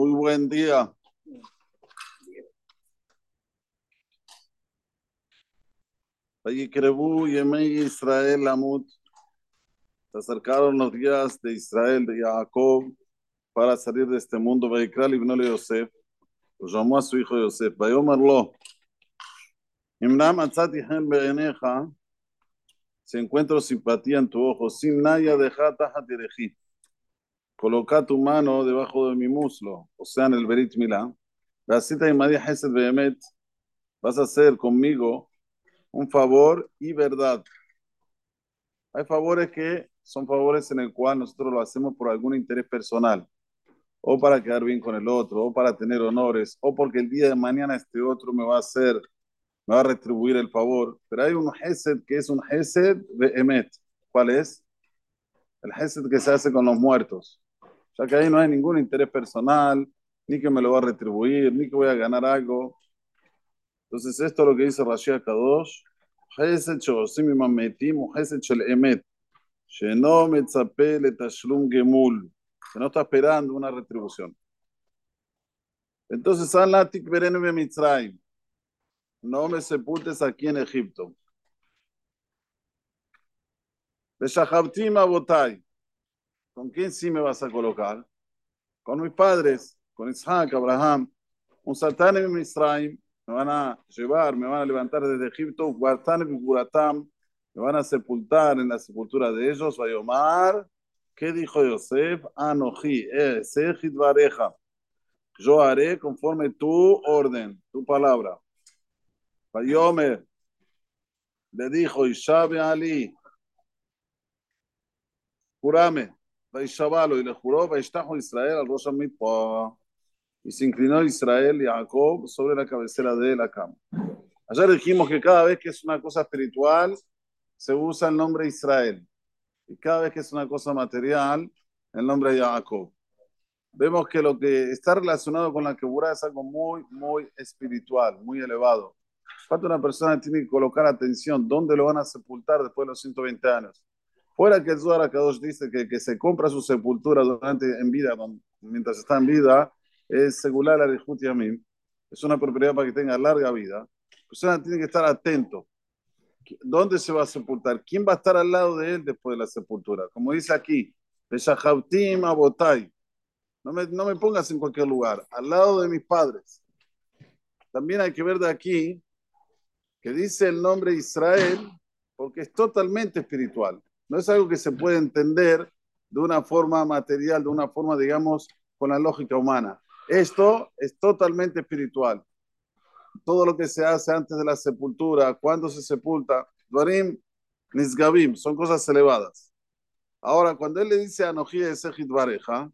Muy buen día. Israel Amut. Se acercaron los días de Israel, de Jacob, para salir de este mundo. Vayikral Ibnole Yosef. Lo llamó a su hijo Yosef. Vayomarlo. Imnam Atzati Hen Bereneja. Si encuentro simpatía en tu ojo, sin naya deja tajatereji. Coloca tu mano debajo de mi muslo, o sea, en el Berit Milá. La cita de María Hesed Behemet, vas a hacer conmigo un favor y verdad. Hay favores que son favores en el cual nosotros lo hacemos por algún interés personal, o para quedar bien con el otro, o para tener honores, o porque el día de mañana este otro me va a hacer, me va a retribuir el favor. Pero hay un Hesed que es un Hesed de Emet. ¿Cuál es? El Hesed que se hace con los muertos O sea que ahí no hay ningún interés personal, ni que me lo va a retribuir, ni que voy a ganar algo. Entonces, esto es lo que dice Rashi Kadosh. Hesed שעושים עם המתים הוא חסד של אמת, שאינו מצפה לתשלום גמול, que no está esperando una retribución. Entonces, San Latik Berenu Mitzrayim, no me sepultes aquí en Egipto. Beshahabtim Abotai, ¿Con quién sí me vas a colocar? Con mis padres, con Isaac, Abraham, un Satán en Mitzrayim, me van a llevar, me van a levantar desde Egipto, y Guratam, me van a sepultar en la sepultura de ellos, Vayomar, ¿qué dijo Yosef? Anoji, eh, Sejit Vareja, yo haré conforme tu orden, tu palabra. Vayomer, le dijo Ishabe Ali, Vaishabalo, y le juró, Vaishtajo Israel al Rosh. Y se inclinó Israel y Jacob sobre la cabecera de la cama. Ayer dijimos que cada vez que es una cosa espiritual, se usa el nombre Israel. Y cada vez que es una cosa material, el nombre de Jacob. Vemos que lo que está relacionado con la quebura es algo muy, muy espiritual, muy elevado. Cuando una persona tiene que colocar atención, ¿dónde lo van a sepultar después de los 120 años? Fuera que el Zohar Kadosh dice que, que se compra su sepultura durante en vida, mientras está en vida, es segular al Yamim, es una propiedad para que tenga larga vida. La persona tiene que estar atento. ¿Dónde se va a sepultar? ¿Quién va a estar al lado de él después de la sepultura? Como dice aquí, Abotay. No me, no me pongas en cualquier lugar, al lado de mis padres. También hay que ver de aquí que dice el nombre Israel porque es totalmente espiritual. No es algo que se puede entender de una forma material, de una forma, digamos, con la lógica humana. Esto es totalmente espiritual. Todo lo que se hace antes de la sepultura, cuando se sepulta, Dvarim Nisgabim, son cosas elevadas. Ahora, cuando él le dice a Noji de Sejit Bareja,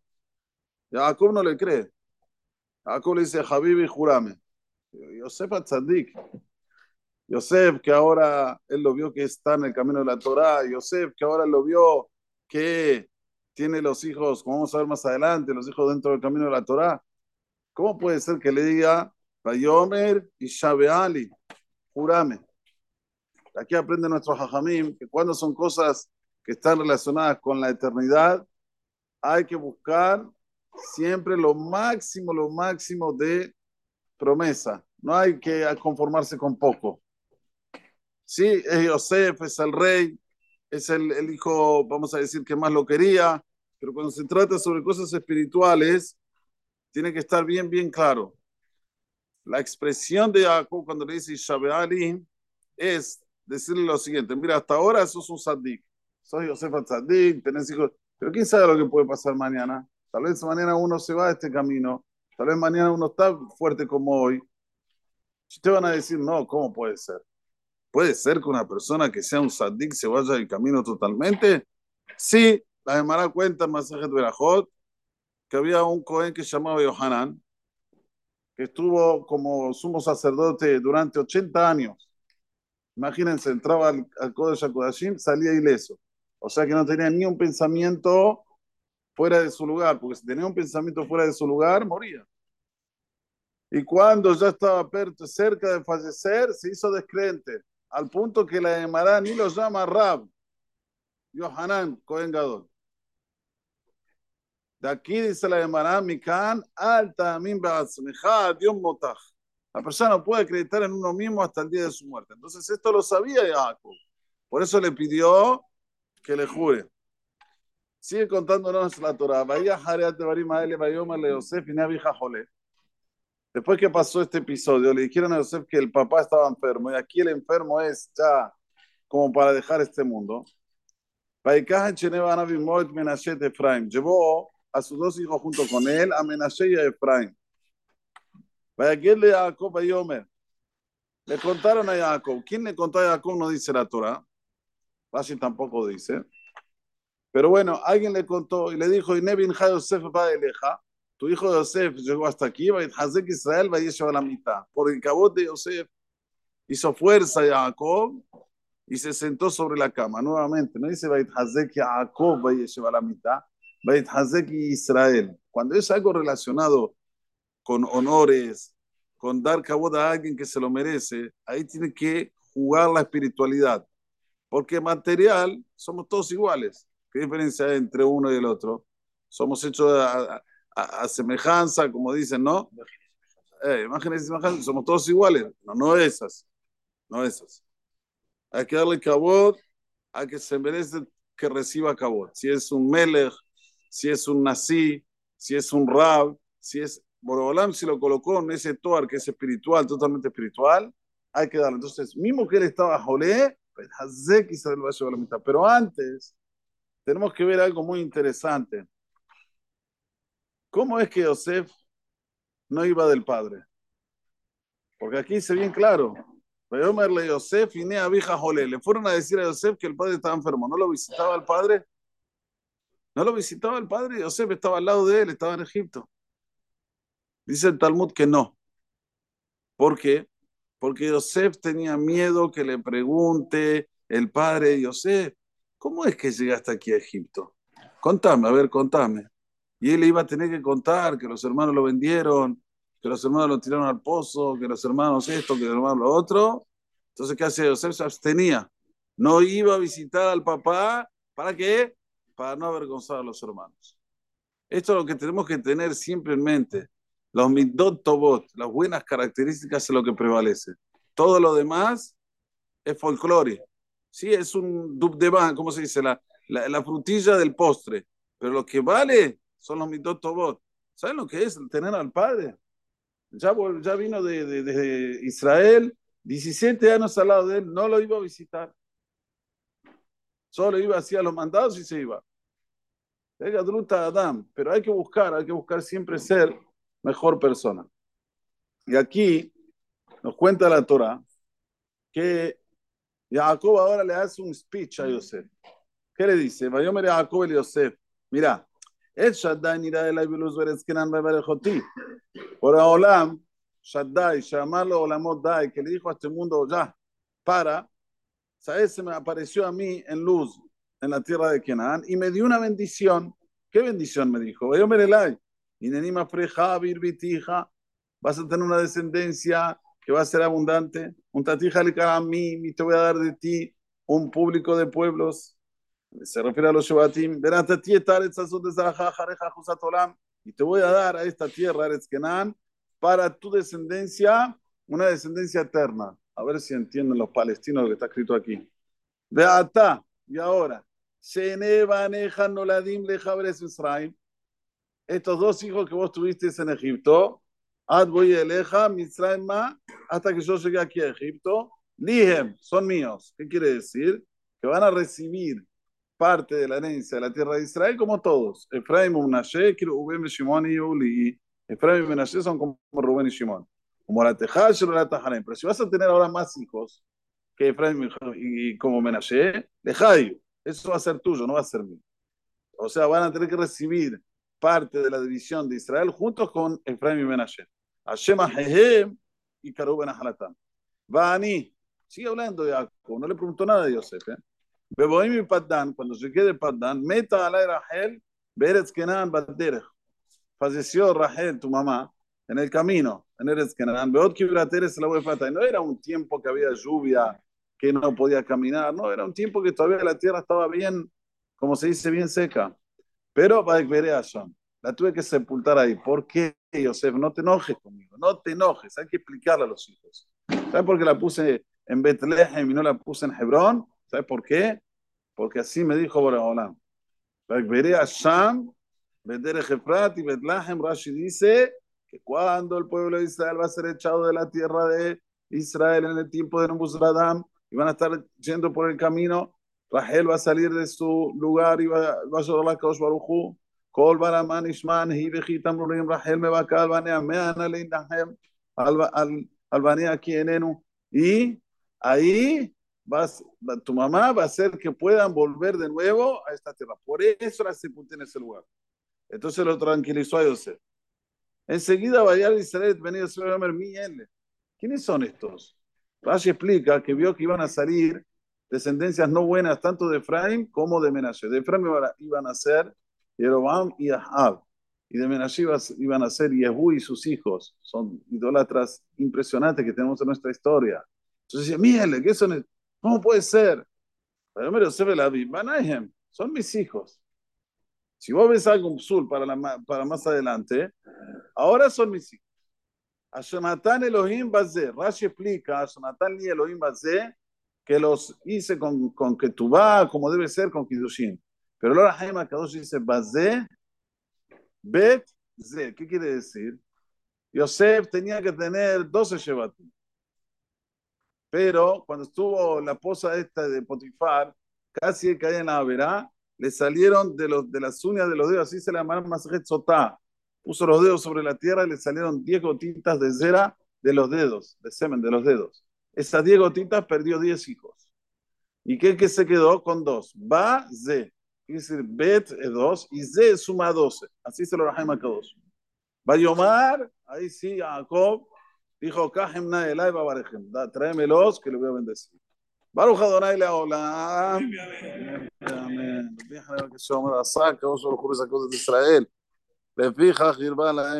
Jacob no le cree. Jacob le dice, Habibi, jurame. Yosef Tzadik. Yosef, que ahora él lo vio que está en el camino de la Torah. Yosef, que ahora lo vio que tiene los hijos, como vamos a ver más adelante, los hijos dentro del camino de la Torah. ¿Cómo puede ser que le diga Bayomer y Ali, jurame? Aquí aprende nuestro Jajamim que cuando son cosas que están relacionadas con la eternidad, hay que buscar siempre lo máximo, lo máximo de promesa. No hay que conformarse con poco. Sí, es Yosef, es el rey, es el, el hijo, vamos a decir, que más lo quería, pero cuando se trata sobre cosas espirituales, tiene que estar bien, bien claro. La expresión de Jacob cuando le dice Ali es decirle lo siguiente, mira, hasta ahora sos un saddik, sos Yosef saddik, tenés hijos, pero quién sabe lo que puede pasar mañana. Tal vez mañana uno se va a este camino, tal vez mañana uno está fuerte como hoy. Te van a decir, no, ¿cómo puede ser? ¿Puede ser que una persona que sea un saddik se vaya del camino totalmente? Sí, la Gemara cuenta en Masajet Berajot que había un Cohen que se llamaba Yohanan, que estuvo como sumo sacerdote durante 80 años. Imagínense, entraba al, al Kodesh HaKodashim, salía ileso. O sea que no tenía ni un pensamiento fuera de su lugar, porque si tenía un pensamiento fuera de su lugar, moría. Y cuando ya estaba cerca de fallecer, se hizo descreente, al punto que la Emara ni lo llama Rab, Yohanan, Cohen Gadol. De aquí dice la Gemara, Mikan, alta, min Dios motaj. La persona no puede acreditar en uno mismo hasta el día de su muerte. Entonces esto lo sabía Jacob. Por eso le pidió que le jure. Sigue contándonos la Torah. Después que pasó este episodio, le dijeron a Yosef que el papá estaba enfermo y aquí el enfermo es ya como para dejar este mundo. Llevó a sus dos hijos junto con él, a Menashe y a Efraim. Le contaron a Jacob. ¿Quién le contó a Jacob? No dice la Torah. Rashi tampoco dice. Pero bueno, alguien le contó y le dijo, y Nevin Yosef va eleja. Tu hijo Yosef llegó hasta aquí, a Israel, a la mitad. Por el cabot de Yosef hizo fuerza a Jacob y se sentó sobre la cama. Nuevamente, no dice Hazek Jacob a la mitad. Hazek Israel. Cuando es algo relacionado con honores, con dar cabo a alguien que se lo merece, ahí tiene que jugar la espiritualidad. Porque material somos todos iguales. ¿Qué diferencia hay entre uno y el otro? Somos hechos a, semejanza, como dicen, ¿no? Eh, imágenes y semejanza, somos todos iguales. No, no esas. No esas. Hay que darle cabot a que se merece que reciba cabot. Si es un melech, si es un nazi, si es un rab, si es Borobolam si lo colocó en ese toar que es espiritual, totalmente espiritual, hay que darle. Entonces, mismo que él estaba jolé, pues a. Pero antes, tenemos que ver algo muy interesante. ¿Cómo es que Yosef no iba del padre? Porque aquí dice bien claro. Le Yosef y Nea. Le fueron a decir a Yosef que el padre estaba enfermo. ¿No lo visitaba el padre? ¿No lo visitaba el padre? Yosef estaba al lado de él, estaba en Egipto. Dice el Talmud que no. ¿Por qué? Porque Yosef tenía miedo que le pregunte el padre de Yosef, ¿cómo es que llegaste aquí a Egipto? Contame, a ver, contame. Y él iba a tener que contar que los hermanos lo vendieron, que los hermanos lo tiraron al pozo, que los hermanos esto, que los hermanos lo otro. Entonces, ¿qué hacía Yosef? Se abstenía. No iba a visitar al papá. ¿Para qué? Para no avergonzar a los hermanos. Esto es lo que tenemos que tener siempre en mente. Los midot tobot, las buenas características es lo que prevalece. Todo lo demás es folclore. Sí, es un dub de ban, ¿cómo se dice? La, la, frutilla del postre. Pero lo que vale son los midot tobot. ¿Saben lo que es tener al padre? Ya, ya vino de, de, Israel, 17 años al lado de él, no lo iba a visitar. Solo iba hacia los mandados y se iba. Adam, pero hay que buscar, hay que buscar siempre ser mejor persona. Y aquí nos cuenta la Torah que Jacob ahora le hace un speech a Yosef. ¿Qué le dice? Vayomer Jacob el Yosef. Mira, el Shaddai nira de la Ibiluz Berezkenan Beberejoti. Por Olam, Shaddai, llamarlo Olamot Dai, que le dijo a este mundo ya, para, ¿sabes? Se me apareció a mí en luz en la tierra de Kenan y me dio una bendición. ¿Qué bendición me dijo? Vayomer Elai. Y Nenima Freja, Birbitija, vas a tener una descendencia que va a ser abundante. Un tatija le a mí, y te voy a dar de ti un público de pueblos. Se refiere a los Shabbatim. Y te voy a dar a esta tierra, Kenan, para tu descendencia, una descendencia eterna. A ver si entienden los palestinos lo que está escrito aquí. De Ata, y ahora, estos dos hijos que vos tuviste en Egipto, hasta que yo llegué aquí a Egipto, Lihem, son míos. ¿Qué quiere decir? Que van a recibir parte de la herencia de la tierra de Israel como todos. Efraim, Menashe, Rubén, Shimon y Uli. Efraim y Menashe son como Rubén y Shimon. Como la Tejal, la Tajalem. Pero si vas a tener ahora más hijos que Efraim y como Menashe, Lejayu. Eso va a ser tuyo, no va a ser mío. O sea, van a tener que recibir parte de la división de Israel juntos con Efraim y Menashe. Hashem Hehem y Karub Ben Vani, sigue hablando de Jacob, no le preguntó nada de Yosef. ¿eh? Y Paddan, cuando llegué de Paddan, meta alay Rahel, Beretz Kenan Baderech. Falleció Rahel, tu mamá, en el camino, en Eretz Kenan. Beot Kibrateres la y No era un tiempo que había lluvia, que no podía caminar, no, era un tiempo que todavía la tierra estaba bien, como se dice, bien seca. Pero la tuve que sepultar ahí. ¿Por qué, Yosef? No te enojes conmigo, no te enojes, hay que explicarle a los hijos. ¿Sabes por qué la puse en Betlehem y no la puse en Hebrón? ¿Sabes por qué? Porque así me dijo Boreolam. Veré a Sham, Bedere Jefrat y Betlehem, Rashi dice que cuando el pueblo de Israel va a ser echado de la tierra de Israel en el tiempo de Nebuzradam y van a estar yendo por el camino, Rahel va a salir de su lugar y va, va a llorar la Kaush Baruchu. Kol baraman ishman hi vejitam rurim Rahel me va a calvanea meana leinahem albanea aquí en Enu. Y ahí vas, tu mamá va a hacer que puedan volver de nuevo a esta tierra. Por eso la sepulté en ese lugar. Entonces lo tranquilizó a Yosef. Enseguida vaya a Israel, venido a Señor. ¿Quiénes son estos? Rashi explica que vio que iban a salir descendencias no buenas tanto de Efraín como de Menashe. De Efraín iban a ser Jeroboam y Ahab. Y de Menashe iban a ser Yehú y sus hijos. Son idólatras impresionantes que tenemos en nuestra historia. Entonces mírale, ¿qué son? ¿Cómo puede ser? Son mis hijos. Si vos ves algo sul para, la, para más adelante, ahora son mis hijos. Ashonatan Elohim Bazé. Rashi explica, Ashonatan ni Elohim Bazé, que los hice con, con vas, como debe ser con Kidushin. Pero ahora Jaime Kadosh dice Bazé, Bet, Ze. ¿Qué quiere decir? Yosef tenía que tener 12 Shevatim. Pero cuando estuvo la posa esta de Potifar, casi caía en la verá, le salieron de, los, de las uñas de los dedos, así se le llamaron Masret Sotá. Puso los dedos sobre la tierra y le salieron 10 gotitas de cera de los dedos, de semen de los dedos. Esas 10 gotitas perdió 10 hijos. ¿Y qué, que se quedó? Con dos. Ba, Ze. Quiere decir, Bet es dos y Ze suma 12. Así se lo rajema a todos. Bayomar, ahí sí, Jacob dijo, Kahemna Elai Babarejem. Tráemelos que le voy a bendecir. ברוך אדוני לעולם. אמן. לפי חלק השומר עשה, כמו שהוא חורס הקודש ישראל. לפיכך הרבה להם